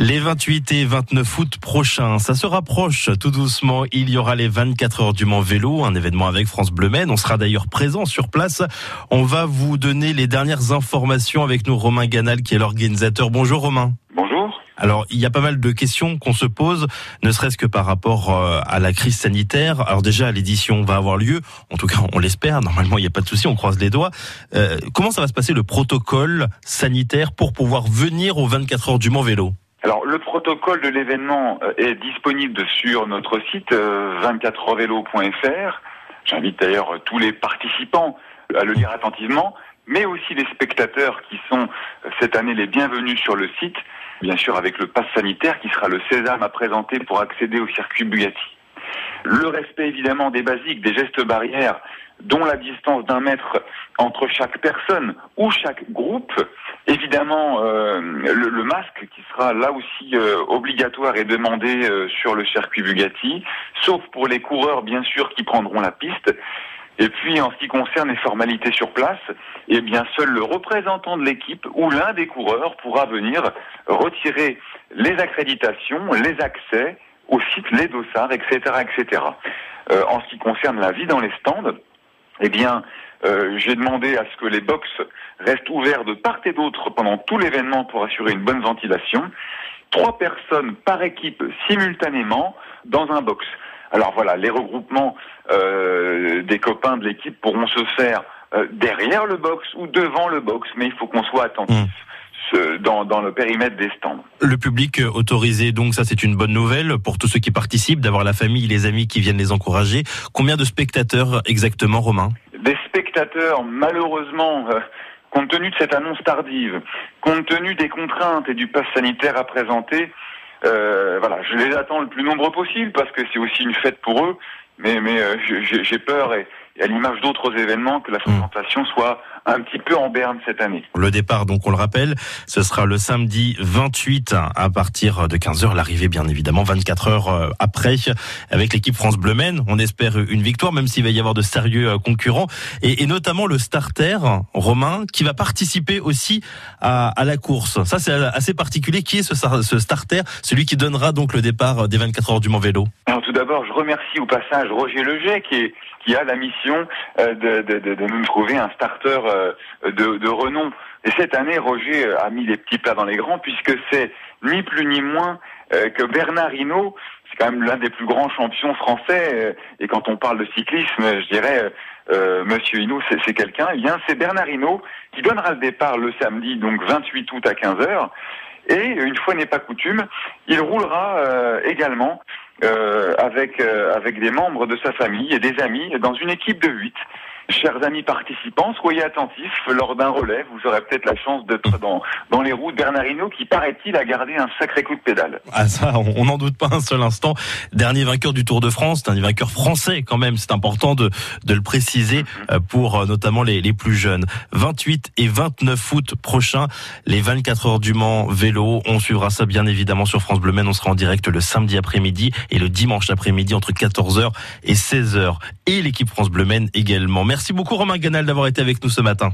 Les 28 et 29 août prochains, ça se rapproche tout doucement. Il y aura les 24 heures du Mans Vélo, un événement avec France Bleu Maine. On sera d'ailleurs présent sur place. On va vous donner les dernières informations avec nous, Romain Ganal, qui est l'organisateur. Bonjour Romain. Bonjour. Alors, il y a pas mal de questions qu'on se pose, ne serait-ce que par rapport euh, à la crise sanitaire. Alors déjà, l'édition va avoir lieu, en tout cas, on l'espère. Normalement, il n'y a pas de souci, on croise les doigts. Euh, comment ça va se passer le protocole sanitaire pour pouvoir venir aux 24 heures du Mans Vélo? Alors le protocole de l'événement euh, est disponible sur notre site 24heursvélo.fr. J'invite d'ailleurs tous les participants à le lire attentivement, mais aussi les spectateurs qui sont cette année les bienvenus sur le site, bien sûr avec le pass sanitaire qui sera le sésame à présenter pour accéder au circuit Bugatti. Le respect évidemment des basiques, des gestes barrières, dont la distance d'un mètre entre chaque personne ou chaque groupe, Évidemment, euh, le, masque qui sera là aussi euh, obligatoire et demandé euh, sur le circuit Bugatti, sauf pour les coureurs bien sûr qui prendront la piste. Et puis en ce qui concerne les formalités sur place, eh bien seul le représentant de l'équipe ou l'un des coureurs pourra venir retirer les accréditations, les accès au site, les dossards, etc., etc. en ce qui concerne la vie dans les stands, eh bien euh, j'ai demandé à ce que les box restent ouverts de part et d'autre pendant tout l'événement pour assurer une bonne ventilation. Trois personnes par équipe simultanément dans un box. Alors voilà, les regroupements euh, des copains de l'équipe pourront se faire euh, derrière le box ou devant le box, mais il faut qu'on soit attentif. Mmh. Dans, dans, le périmètre des stands. Le public autorisé, donc ça c'est une bonne nouvelle pour tous ceux qui participent, d'avoir la famille, les amis qui viennent les encourager. Combien de spectateurs exactement, Romain? Spectateurs, malheureusement, euh, compte tenu de cette annonce tardive, compte tenu des contraintes et du pass sanitaire à présenter, euh, voilà, je les attends le plus nombreux possible parce que c'est aussi une fête pour eux. Mais, mais euh, j'ai peur et, à l'image d'autres événements que la fréquentation soit un petit peu en berne cette année. Le départ, donc on le rappelle, ce sera le samedi 28 à partir de 15h. L'arrivée, bien évidemment, 24 heures euh, après avec l'équipe France Bleu Maine. On espère une victoire, même s'il va y avoir de sérieux euh, concurrents et, et, notamment le starter Romain qui va participer aussi à, à la course. Ça, c'est assez particulier. Qui est ce, ce, starter? Celui qui donnera donc le départ des 24 heures du Mont Vélo. Alors tout d'abord, je remercie au passage Roger Leget qui est qui a la mission euh, de, de, de, de, nous trouver un starter euh, de, renom. Et cette année, Roger euh, a mis les petits plats dans les grands, puisque c'est ni plus ni moins que Bernard Hinault, c'est quand même l'un des plus grands champions français. Et quand on parle de cyclisme, je dirais, euh, Monsieur Hinault, c'est quelqu'un. Eh bien, c'est Bernard Hinault qui donnera le départ le samedi, donc 28 août à 15 h Et une fois n'est pas coutume, il roulera également euh, avec, euh, avec des membres de sa famille et des amis dans une équipe de huit. Chers amis participants, soyez attentifs. Lors d'un relais, vous aurez peut-être la chance d'être dans, dans les roues de Bernardino qui, paraît-il, a gardé un sacré coup de pédale. Ah ça, on n'en doute pas un seul instant. Dernier vainqueur du Tour de France, dernier vainqueur français quand même. C'est important de, de le préciser mhm. euh, pour euh, notamment les, les plus jeunes. 28 et 29 août prochain, les 24 heures du Mans vélo. On suivra ça bien évidemment sur France Bleu Maine. On sera en direct le samedi après-midi et le dimanche après-midi entre 14h et 16h. Et l'équipe France Bleu Maine également. Merci beaucoup Romain Ganal d'avoir été avec nous ce matin.